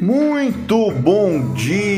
Muito bom dia!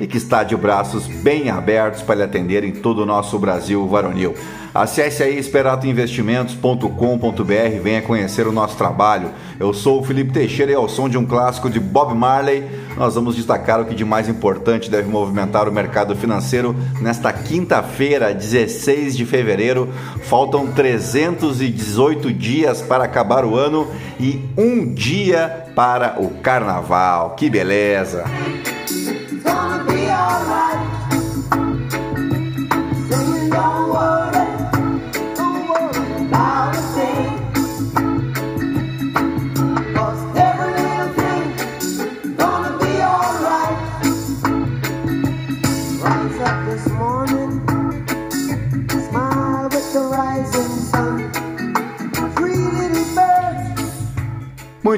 e que está de braços bem abertos para lhe atender em todo o nosso Brasil varonil. Acesse aí esperatoinvestimentos.com.br, venha conhecer o nosso trabalho. Eu sou o Felipe Teixeira e ao som de um clássico de Bob Marley, nós vamos destacar o que de mais importante deve movimentar o mercado financeiro nesta quinta-feira, 16 de fevereiro. Faltam 318 dias para acabar o ano e um dia para o carnaval. Que beleza!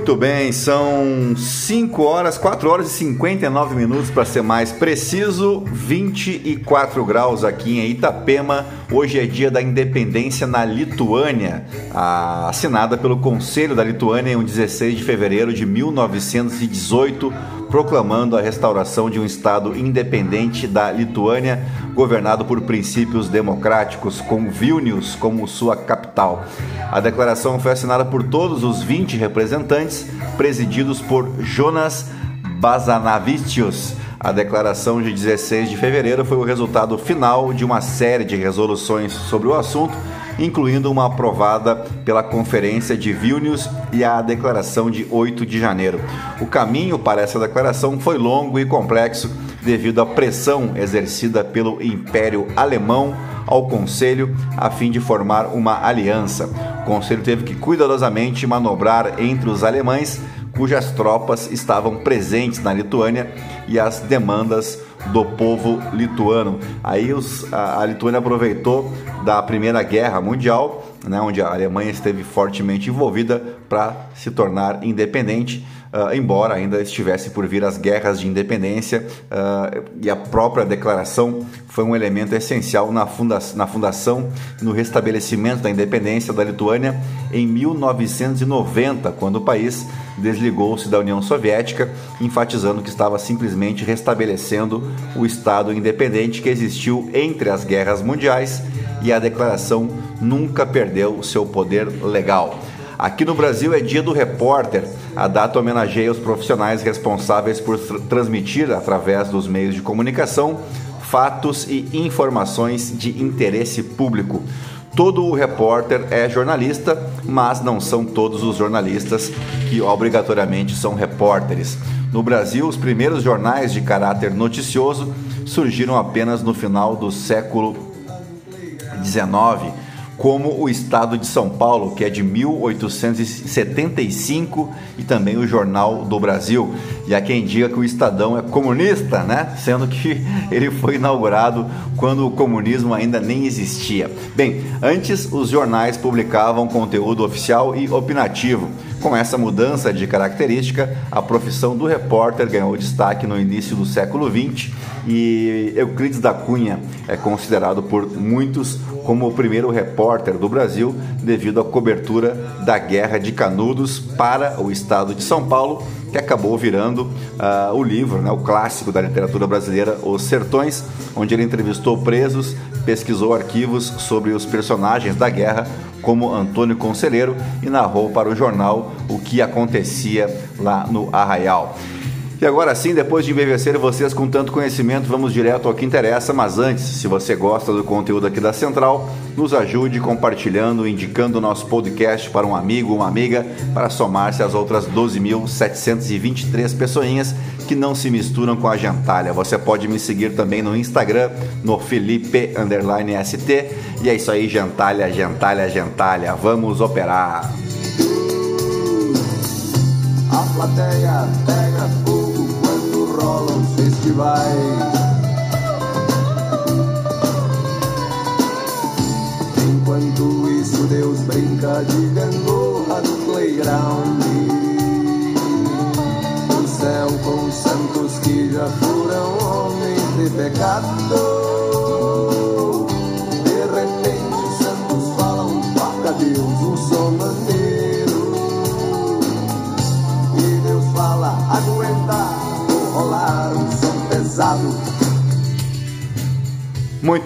Muito bem, são 5 horas, 4 horas e 59 minutos para ser mais preciso, 24 graus aqui em Itapema. Hoje é dia da independência na Lituânia, assinada pelo Conselho da Lituânia em 16 de fevereiro de 1918 proclamando a restauração de um Estado independente da Lituânia, governado por princípios democráticos, com Vilnius como sua capital. A declaração foi assinada por todos os 20 representantes, presididos por Jonas Bazanavicius. A declaração de 16 de fevereiro foi o resultado final de uma série de resoluções sobre o assunto incluindo uma aprovada pela Conferência de Vilnius e a Declaração de 8 de janeiro. O caminho para essa declaração foi longo e complexo devido à pressão exercida pelo Império Alemão ao Conselho a fim de formar uma aliança. O Conselho teve que cuidadosamente manobrar entre os alemães, cujas tropas estavam presentes na Lituânia, e as demandas do povo lituano. Aí os, a, a Lituânia aproveitou da Primeira Guerra Mundial, né, onde a Alemanha esteve fortemente envolvida para se tornar independente. Uh, embora ainda estivesse por vir as guerras de independência uh, e a própria declaração foi um elemento essencial na, funda na fundação no restabelecimento da independência da Lituânia em 1990, quando o país desligou-se da União Soviética, enfatizando que estava simplesmente restabelecendo o Estado independente que existiu entre as guerras mundiais e a declaração nunca perdeu seu poder legal. Aqui no Brasil é dia do repórter. A data homenageia os profissionais responsáveis por transmitir, através dos meios de comunicação, fatos e informações de interesse público. Todo o repórter é jornalista, mas não são todos os jornalistas que obrigatoriamente são repórteres. No Brasil, os primeiros jornais de caráter noticioso surgiram apenas no final do século XIX como o Estado de São Paulo, que é de 1875, e também o Jornal do Brasil. E há quem diga que o Estadão é comunista, né? Sendo que ele foi inaugurado quando o comunismo ainda nem existia. Bem, antes os jornais publicavam conteúdo oficial e opinativo. Com essa mudança de característica, a profissão do repórter ganhou destaque no início do século XX e Euclides da Cunha é considerado por muitos como o primeiro repórter do Brasil devido à cobertura da Guerra de Canudos para o estado de São Paulo, que acabou virando uh, o livro, né, o clássico da literatura brasileira, Os Sertões, onde ele entrevistou presos, pesquisou arquivos sobre os personagens da guerra, como Antônio Conselheiro, e narrou para o jornal o que acontecia lá no Arraial. E agora sim, depois de embevecer vocês com tanto conhecimento, vamos direto ao que interessa. Mas antes, se você gosta do conteúdo aqui da Central, nos ajude compartilhando, indicando o nosso podcast para um amigo, uma amiga, para somar-se às outras 12.723 pessoinhas que não se misturam com a gentalha. Você pode me seguir também no Instagram, no Felipe_ST. E é isso aí, gentalha, gentalha, gentalha. Vamos operar! A plateia pega quando rolam festivais. Enquanto isso, Deus brinca de gangorra no playground. No céu com os santos que já foram homens de pecado.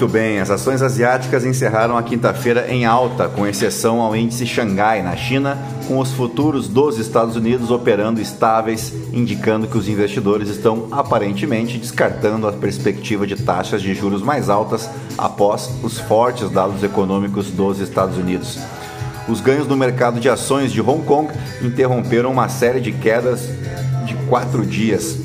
Muito bem, as ações asiáticas encerraram a quinta-feira em alta, com exceção ao índice Xangai, na China, com os futuros dos Estados Unidos operando estáveis, indicando que os investidores estão aparentemente descartando a perspectiva de taxas de juros mais altas após os fortes dados econômicos dos Estados Unidos. Os ganhos no mercado de ações de Hong Kong interromperam uma série de quedas de quatro dias,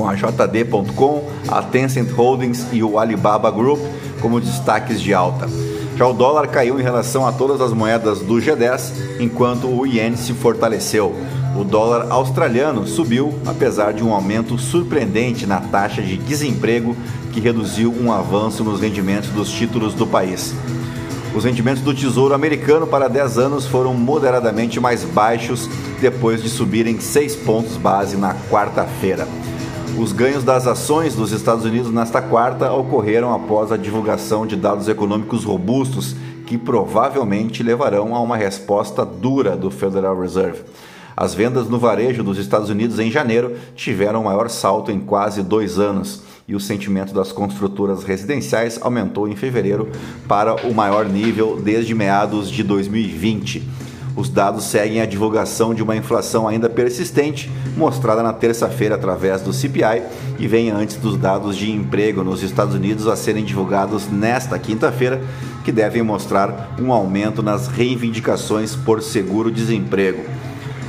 com a JD.com, a Tencent Holdings e o Alibaba Group como destaques de alta. Já o dólar caiu em relação a todas as moedas do G10, enquanto o iene se fortaleceu. O dólar australiano subiu, apesar de um aumento surpreendente na taxa de desemprego que reduziu um avanço nos rendimentos dos títulos do país. Os rendimentos do Tesouro Americano para 10 anos foram moderadamente mais baixos depois de subirem 6 pontos base na quarta-feira. Os ganhos das ações dos Estados Unidos nesta quarta ocorreram após a divulgação de dados econômicos robustos que provavelmente levarão a uma resposta dura do Federal Reserve. As vendas no varejo dos Estados Unidos em janeiro tiveram o maior salto em quase dois anos e o sentimento das construtoras residenciais aumentou em fevereiro para o maior nível desde meados de 2020. Os dados seguem a divulgação de uma inflação ainda persistente, mostrada na terça-feira através do CPI, e vem antes dos dados de emprego nos Estados Unidos a serem divulgados nesta quinta-feira, que devem mostrar um aumento nas reivindicações por seguro-desemprego.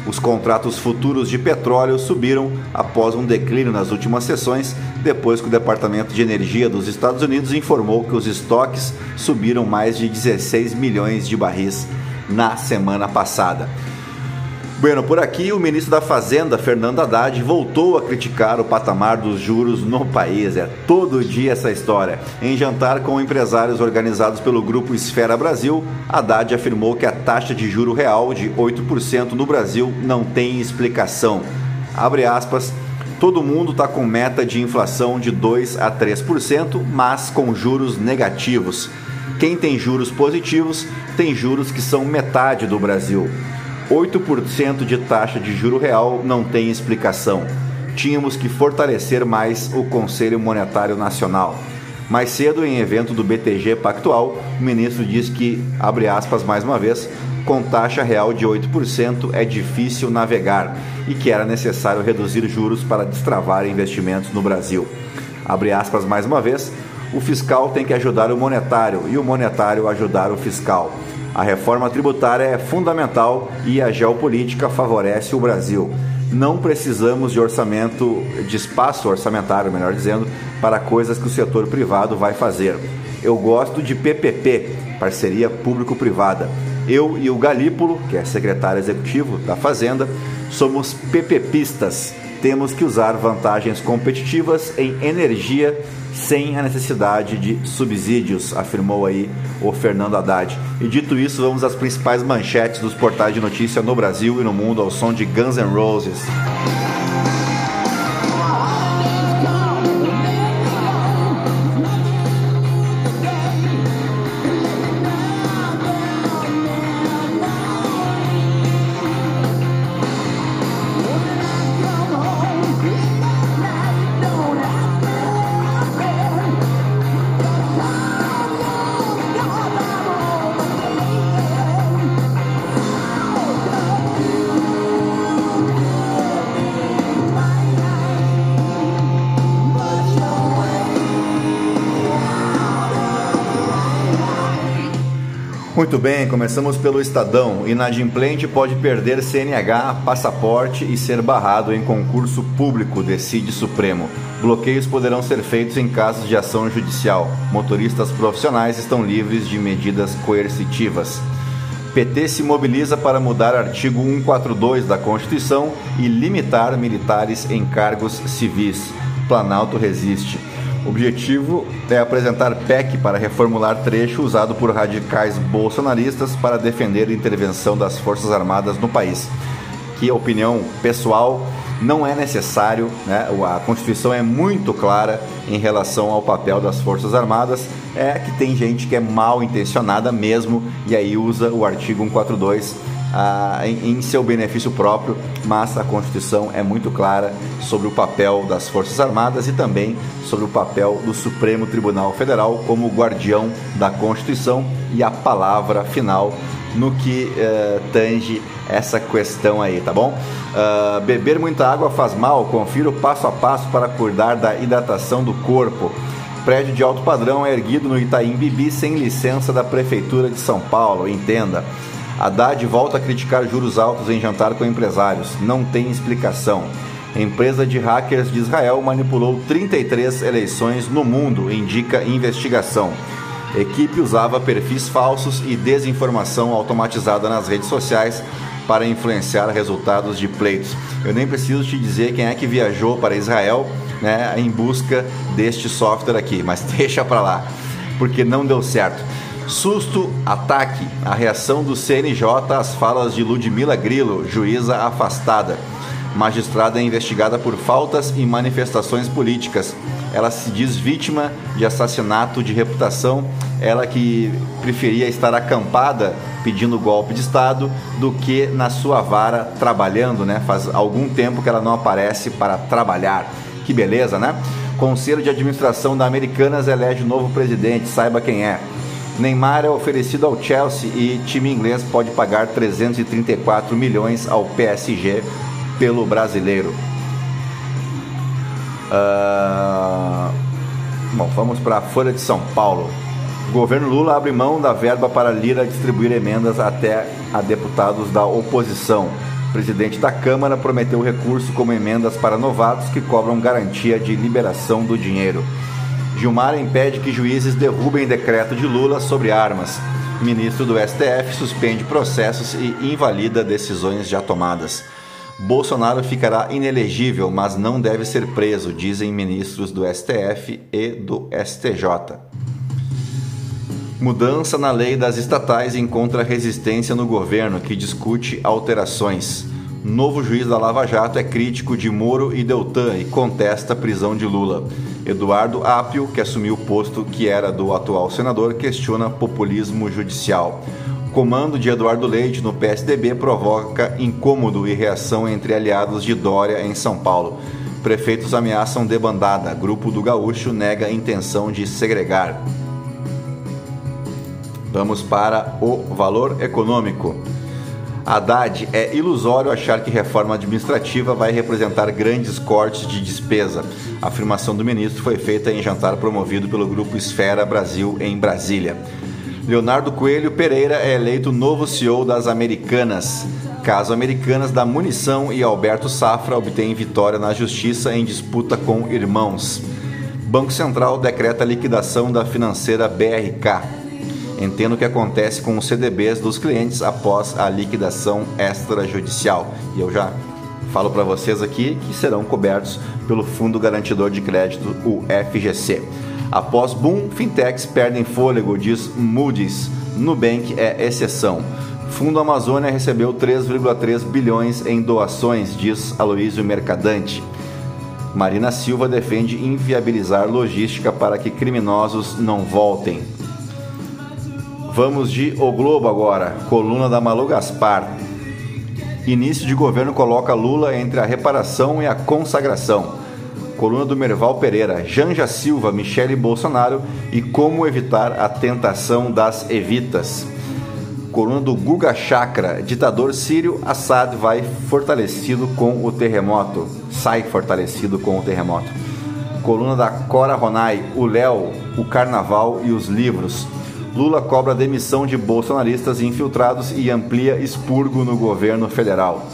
Os contratos futuros de petróleo subiram após um declínio nas últimas sessões, depois que o Departamento de Energia dos Estados Unidos informou que os estoques subiram mais de 16 milhões de barris na semana passada. Bueno, por aqui o ministro da Fazenda, Fernando Haddad, voltou a criticar o patamar dos juros no país. É todo dia essa história. Em jantar com empresários organizados pelo grupo Esfera Brasil, Haddad afirmou que a taxa de juro real de 8% no Brasil não tem explicação. Abre aspas. Todo mundo está com meta de inflação de 2 a 3%, mas com juros negativos. Quem tem juros positivos tem juros que são metade do Brasil. 8% de taxa de juro real não tem explicação. Tínhamos que fortalecer mais o Conselho Monetário Nacional. Mais cedo, em evento do BTG Pactual, o ministro diz que, abre aspas mais uma vez, com taxa real de 8% é difícil navegar e que era necessário reduzir juros para destravar investimentos no Brasil. Abre aspas mais uma vez, o fiscal tem que ajudar o monetário e o monetário ajudar o fiscal. A reforma tributária é fundamental e a geopolítica favorece o Brasil. Não precisamos de orçamento, de espaço orçamentário, melhor dizendo, para coisas que o setor privado vai fazer. Eu gosto de PPP, parceria público-privada. Eu e o Galípolo, que é secretário executivo da Fazenda, somos PPPistas. Temos que usar vantagens competitivas em energia sem a necessidade de subsídios, afirmou aí o Fernando Haddad. E dito isso, vamos às principais manchetes dos portais de notícia no Brasil e no mundo ao som de Guns N' Roses. Muito bem, começamos pelo Estadão. Inadimplente pode perder CNH, passaporte e ser barrado em concurso público, decide Supremo. Bloqueios poderão ser feitos em casos de ação judicial. Motoristas profissionais estão livres de medidas coercitivas. PT se mobiliza para mudar artigo 142 da Constituição e limitar militares em cargos civis. Planalto resiste. O objetivo é apresentar PEC para reformular trecho usado por radicais bolsonaristas para defender a intervenção das Forças Armadas no país. Que opinião pessoal não é necessário, né? a Constituição é muito clara em relação ao papel das Forças Armadas, é que tem gente que é mal intencionada mesmo e aí usa o artigo 142 em, em, seu benefício próprio, mas a Constituição é muito clara sobre o papel das Forças Armadas e também sobre o papel do Supremo Tribunal Federal como guardião da Constituição e a palavra final no que uh, tange essa questão aí, tá bom? Uh, beber muita água faz mal, confira o passo a passo para cuidar da hidratação do corpo. Prédio de alto padrão é erguido no Itaim Bibi sem licença da Prefeitura de São Paulo, entenda. Haddad volta a criticar juros altos em jantar com empresários. Não tem explicação. Empresa de hackers de Israel manipulou 33 eleições no mundo, indica investigação. Equipe usava perfis falsos e desinformação automatizada nas redes sociais para influenciar resultados de pleitos. Eu nem preciso te dizer quem é que viajou para Israel né, em busca deste software aqui, mas deixa para lá, porque não deu certo. Susto, ataque, a reação do CNJ às falas de Ludmila Grilo, juíza afastada. Magistrada é investigada por faltas e manifestações políticas. Ela se diz vítima de assassinato de reputação. Ela que preferia estar acampada pedindo golpe de Estado do que na sua vara trabalhando, né? Faz algum tempo que ela não aparece para trabalhar. Que beleza, né? Conselho de Administração da Americanas elege novo presidente, saiba quem é. Neymar é oferecido ao Chelsea e time inglês pode pagar 334 milhões ao PSG pelo brasileiro. Uh... Bom, vamos para a Folha de São Paulo. O governo Lula abre mão da verba para Lira distribuir emendas até a deputados da oposição. O presidente da Câmara prometeu recurso como emendas para novatos que cobram garantia de liberação do dinheiro. Gilmar impede que juízes derrubem decreto de Lula sobre armas. Ministro do STF suspende processos e invalida decisões já tomadas. Bolsonaro ficará inelegível, mas não deve ser preso, dizem ministros do STF e do STJ. Mudança na lei das estatais encontra resistência no governo, que discute alterações. Novo juiz da Lava Jato é crítico de Moro e Deltan e contesta a prisão de Lula. Eduardo Apio, que assumiu o posto que era do atual senador, questiona populismo judicial. Comando de Eduardo Leite no PSDB provoca incômodo e reação entre aliados de Dória em São Paulo. Prefeitos ameaçam debandada. Grupo do Gaúcho nega intenção de segregar. Vamos para o valor econômico. Haddad, é ilusório achar que reforma administrativa vai representar grandes cortes de despesa. A afirmação do ministro foi feita em jantar promovido pelo Grupo Esfera Brasil em Brasília. Leonardo Coelho Pereira é eleito novo CEO das Americanas. Caso Americanas da Munição e Alberto Safra obtêm vitória na justiça em disputa com irmãos. Banco Central decreta liquidação da financeira BRK. Entendo o que acontece com os CDBs dos clientes após a liquidação extrajudicial. E eu já falo para vocês aqui que serão cobertos pelo Fundo Garantidor de Crédito, o FGC. Após boom, fintechs perdem fôlego, diz Moody's. Nubank é exceção. Fundo Amazônia recebeu 3,3 bilhões em doações, diz Aloísio Mercadante. Marina Silva defende inviabilizar logística para que criminosos não voltem. Vamos de O Globo agora, coluna da Malu Gaspar. Início de governo coloca Lula entre a reparação e a consagração. Coluna do Merval Pereira, Janja Silva, Michele Bolsonaro e como evitar a tentação das evitas. Coluna do Guga Chakra, ditador sírio, Assad vai fortalecido com o terremoto. Sai fortalecido com o terremoto. Coluna da Cora Ronai, o Léo, o Carnaval e os livros. Lula cobra demissão de bolsonaristas infiltrados e amplia expurgo no governo federal.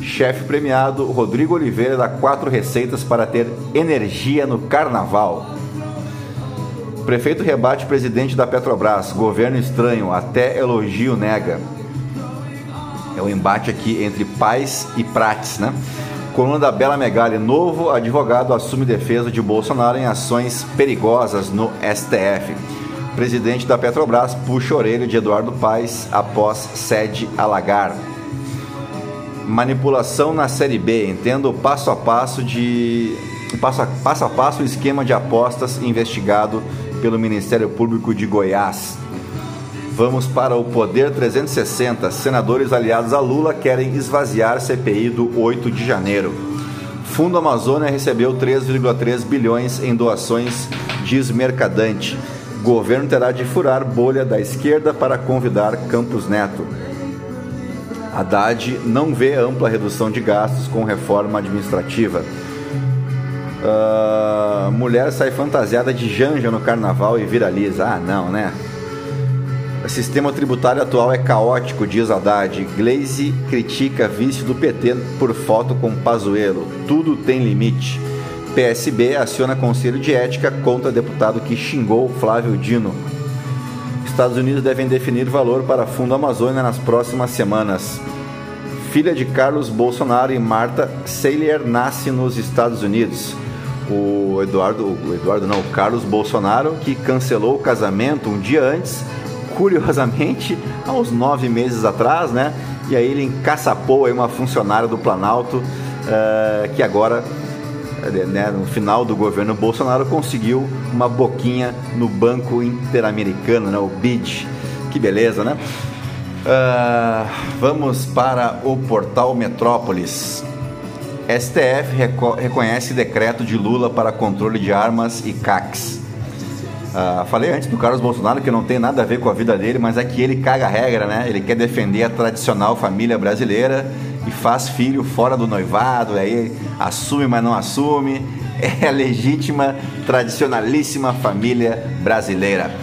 Chefe premiado, Rodrigo Oliveira dá quatro receitas para ter energia no carnaval. Prefeito rebate presidente da Petrobras. Governo estranho, até elogio nega. É o um embate aqui entre paz e prates, né? Coluna da Bela Megali, novo advogado assume defesa de Bolsonaro em ações perigosas no STF. Presidente da Petrobras puxa orelha de Eduardo Paes após sede alagar. Manipulação na Série B. Entendo passo a passo de passo a passo, a passo o esquema de apostas investigado pelo Ministério Público de Goiás. Vamos para o Poder 360. Senadores aliados a Lula querem esvaziar CPI do 8 de janeiro. Fundo Amazônia recebeu 3,3 bilhões em doações, diz Mercadante. Governo terá de furar bolha da esquerda para convidar Campos Neto. Haddad não vê ampla redução de gastos com reforma administrativa. Uh, mulher sai fantasiada de janja no carnaval e viraliza. Ah, não, né? O sistema tributário atual é caótico, diz Haddad. Glaze critica vice do PT por foto com Pazuello. Tudo tem limite. PSB aciona conselho de ética contra deputado que xingou Flávio Dino. Estados Unidos devem definir valor para Fundo Amazônia nas próximas semanas. Filha de Carlos Bolsonaro e Marta Seiler nasce nos Estados Unidos o Eduardo, o Eduardo não, o Carlos Bolsonaro, que cancelou o casamento um dia antes, curiosamente, há uns nove meses atrás, né? E aí ele encaçapou aí uma funcionária do Planalto, uh, que agora, né, no final do governo Bolsonaro, conseguiu uma boquinha no Banco Interamericano, né, o BID. Que beleza, né? Uh, vamos para o portal Metrópolis. STF reconhece decreto de Lula para controle de armas e CACs. Uh, falei antes do Carlos Bolsonaro que não tem nada a ver com a vida dele, mas é que ele caga a regra, né? Ele quer defender a tradicional família brasileira e faz filho fora do noivado, aí assume, mas não assume. É a legítima, tradicionalíssima família brasileira.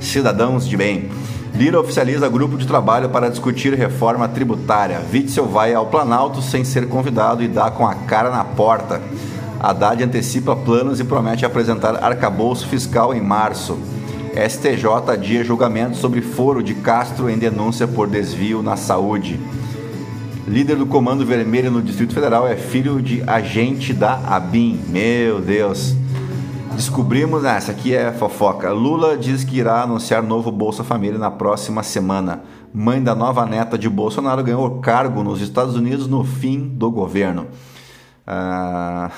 Cidadãos de bem. Lira oficializa grupo de trabalho para discutir reforma tributária. Witzel vai ao Planalto sem ser convidado e dá com a cara na porta. Haddad antecipa planos e promete apresentar arcabouço fiscal em março. STJ adia julgamento sobre foro de Castro em denúncia por desvio na saúde. Líder do Comando Vermelho no Distrito Federal é filho de agente da ABIN. Meu Deus. Descobrimos, ah, essa aqui é fofoca. Lula diz que irá anunciar novo Bolsa Família na próxima semana. Mãe da nova neta de Bolsonaro ganhou cargo nos Estados Unidos no fim do governo. Ah,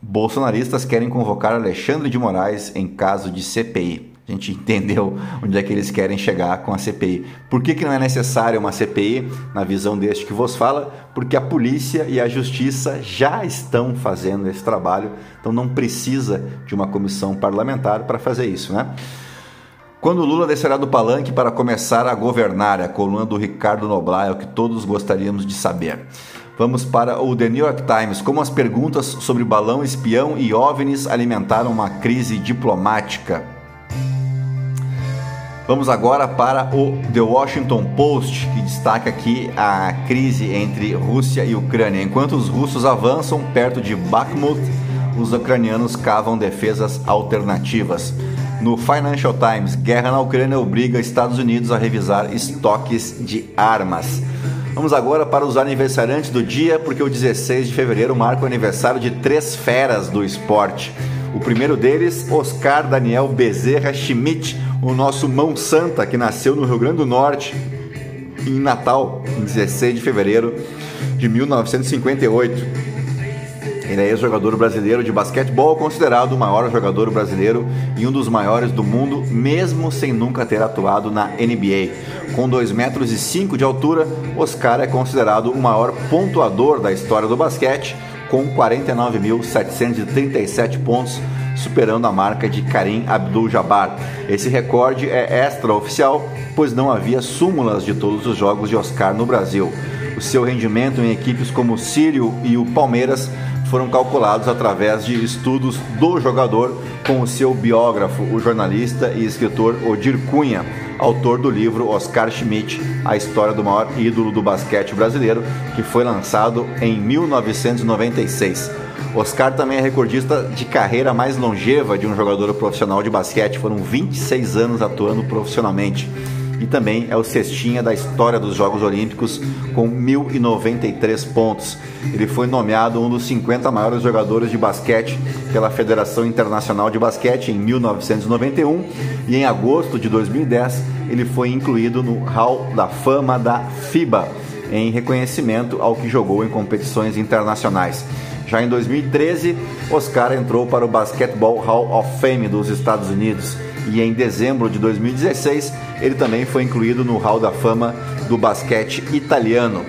bolsonaristas querem convocar Alexandre de Moraes em caso de CPI a gente entendeu onde é que eles querem chegar com a CPI. Por que, que não é necessária uma CPI, na visão deste que vos fala? Porque a polícia e a justiça já estão fazendo esse trabalho, então não precisa de uma comissão parlamentar para fazer isso, né? Quando Lula descerá do palanque para começar a governar, a coluna do Ricardo Noblar é o que todos gostaríamos de saber. Vamos para o The New York Times. Como as perguntas sobre balão espião e OVNIs alimentaram uma crise diplomática. Vamos agora para o The Washington Post, que destaca aqui a crise entre Rússia e Ucrânia. Enquanto os russos avançam perto de Bakhmut, os ucranianos cavam defesas alternativas. No Financial Times, guerra na Ucrânia obriga Estados Unidos a revisar estoques de armas. Vamos agora para os aniversariantes do dia, porque o 16 de fevereiro marca o aniversário de três feras do esporte. O primeiro deles, Oscar Daniel Bezerra Schmidt, o nosso mão santa que nasceu no Rio Grande do Norte em Natal, em 16 de fevereiro de 1958. Ele é ex-jogador brasileiro de basquetebol, considerado o maior jogador brasileiro e um dos maiores do mundo, mesmo sem nunca ter atuado na NBA. Com 2 metros e 5 de altura, Oscar é considerado o maior pontuador da história do basquete, com 49.737 pontos superando a marca de Karim Abdul-Jabbar. Esse recorde é extraoficial, pois não havia súmulas de todos os jogos de Oscar no Brasil. O seu rendimento em equipes como o Sírio e o Palmeiras foram calculados através de estudos do jogador com o seu biógrafo, o jornalista e escritor Odir Cunha, autor do livro Oscar Schmidt, A História do Maior Ídolo do Basquete Brasileiro, que foi lançado em 1996. Oscar também é recordista de carreira mais longeva de um jogador profissional de basquete, foram 26 anos atuando profissionalmente e também é o cestinha da história dos Jogos Olímpicos com 1.093 pontos. Ele foi nomeado um dos 50 maiores jogadores de basquete pela Federação Internacional de Basquete em 1991 e em agosto de 2010 ele foi incluído no Hall da Fama da FIBA em reconhecimento ao que jogou em competições internacionais. Já em 2013, Oscar entrou para o Basketball Hall of Fame dos Estados Unidos e em dezembro de 2016 ele também foi incluído no Hall da Fama do basquete italiano.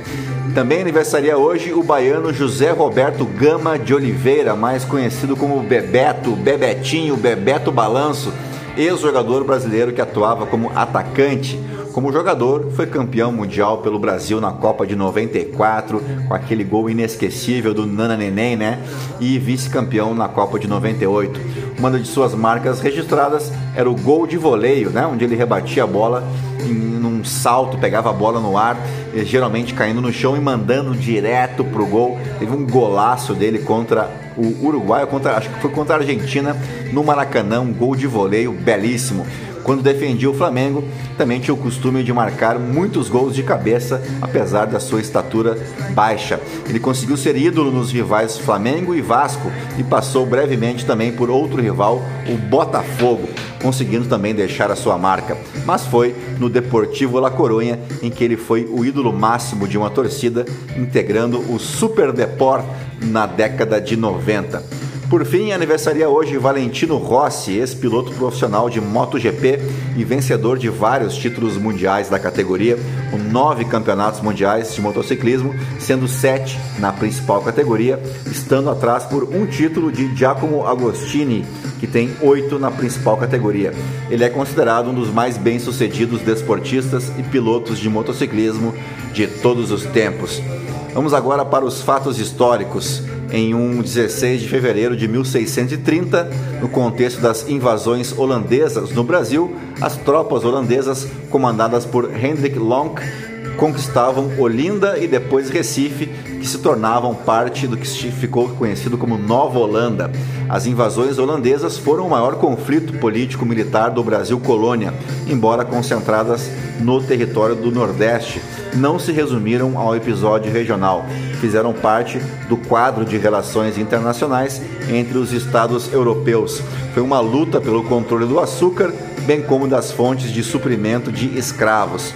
Também aniversaria hoje o baiano José Roberto Gama de Oliveira, mais conhecido como Bebeto, Bebetinho, Bebeto Balanço, ex-jogador brasileiro que atuava como atacante. Como jogador, foi campeão mundial pelo Brasil na Copa de 94, com aquele gol inesquecível do Nana Neném, né? E vice-campeão na Copa de 98. Uma de suas marcas registradas era o gol de voleio, né? Onde ele rebatia a bola em um salto, pegava a bola no ar, geralmente caindo no chão e mandando direto pro gol. Teve um golaço dele contra o Uruguai, contra, acho que foi contra a Argentina, no Maracanã, um gol de voleio belíssimo. Quando defendia o Flamengo, também tinha o costume de marcar muitos gols de cabeça, apesar da sua estatura baixa. Ele conseguiu ser ídolo nos rivais Flamengo e Vasco e passou brevemente também por outro rival, o Botafogo, conseguindo também deixar a sua marca. Mas foi no Deportivo La Coruña em que ele foi o ídolo máximo de uma torcida, integrando o Super Deport na década de 90. Por fim, aniversaria hoje Valentino Rossi, ex-piloto profissional de MotoGP e vencedor de vários títulos mundiais da categoria, com nove campeonatos mundiais de motociclismo, sendo sete na principal categoria, estando atrás por um título de Giacomo Agostini, que tem oito na principal categoria. Ele é considerado um dos mais bem-sucedidos desportistas e pilotos de motociclismo de todos os tempos. Vamos agora para os fatos históricos em um 16 de fevereiro de 1630, no contexto das invasões holandesas no Brasil, as tropas holandesas comandadas por Hendrik Lonck conquistavam Olinda e depois Recife, que se tornavam parte do que ficou conhecido como Nova Holanda. As invasões holandesas foram o maior conflito político-militar do Brasil colônia, embora concentradas no território do Nordeste. Não se resumiram ao episódio regional, fizeram parte do quadro de relações internacionais entre os estados europeus. Foi uma luta pelo controle do açúcar, bem como das fontes de suprimento de escravos.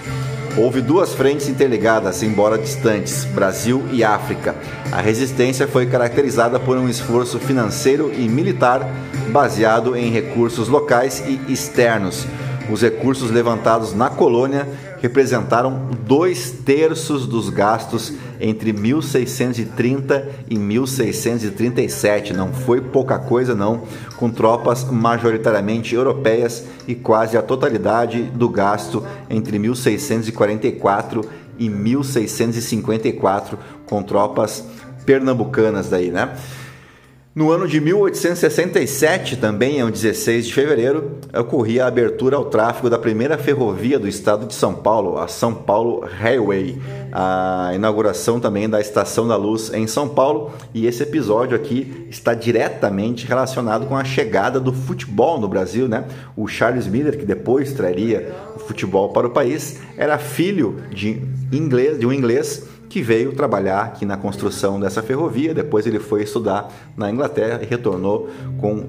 Houve duas frentes interligadas, embora distantes, Brasil e África. A resistência foi caracterizada por um esforço financeiro e militar baseado em recursos locais e externos. Os recursos levantados na colônia representaram dois terços dos gastos entre 1630 e 1637. Não foi pouca coisa, não, com tropas majoritariamente europeias e quase a totalidade do gasto entre 1644 e 1654 com tropas pernambucanas daí, né? No ano de 1867, também, em 16 de fevereiro, ocorria a abertura ao tráfego da primeira ferrovia do estado de São Paulo, a São Paulo Railway, a inauguração também da Estação da Luz em São Paulo, e esse episódio aqui está diretamente relacionado com a chegada do futebol no Brasil, né? O Charles Miller, que depois traria futebol para o país, era filho de inglês, de um inglês que veio trabalhar aqui na construção dessa ferrovia. Depois ele foi estudar na Inglaterra e retornou com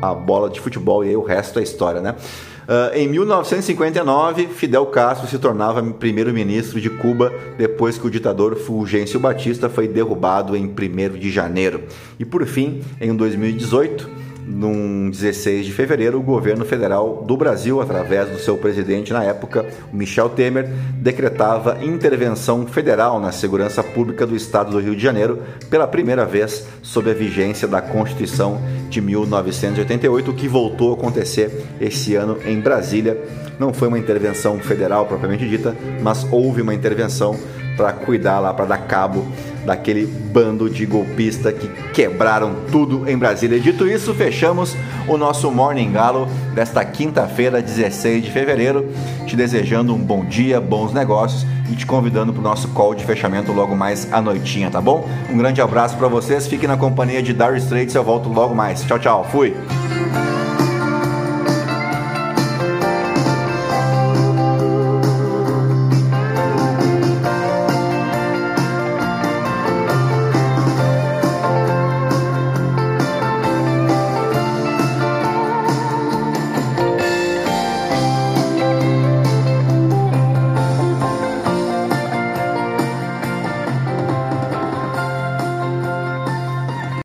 a bola de futebol e aí o resto é história, né? Uh, em 1959, Fidel Castro se tornava primeiro-ministro de Cuba depois que o ditador Fulgêncio Batista foi derrubado em 1 de janeiro. E por fim, em 2018, num 16 de fevereiro, o governo federal do Brasil, através do seu presidente na época, Michel Temer, decretava intervenção federal na segurança pública do estado do Rio de Janeiro pela primeira vez sob a vigência da Constituição de 1988, que voltou a acontecer esse ano em Brasília. Não foi uma intervenção federal propriamente dita, mas houve uma intervenção para cuidar lá, para dar cabo daquele bando de golpista que quebraram tudo em Brasília. Dito isso, fechamos o nosso Morning Galo desta quinta-feira, 16 de fevereiro, te desejando um bom dia, bons negócios e te convidando para o nosso call de fechamento logo mais à noitinha, tá bom? Um grande abraço para vocês, fiquem na companhia de Dire Straits, eu volto logo mais. Tchau, tchau, fui!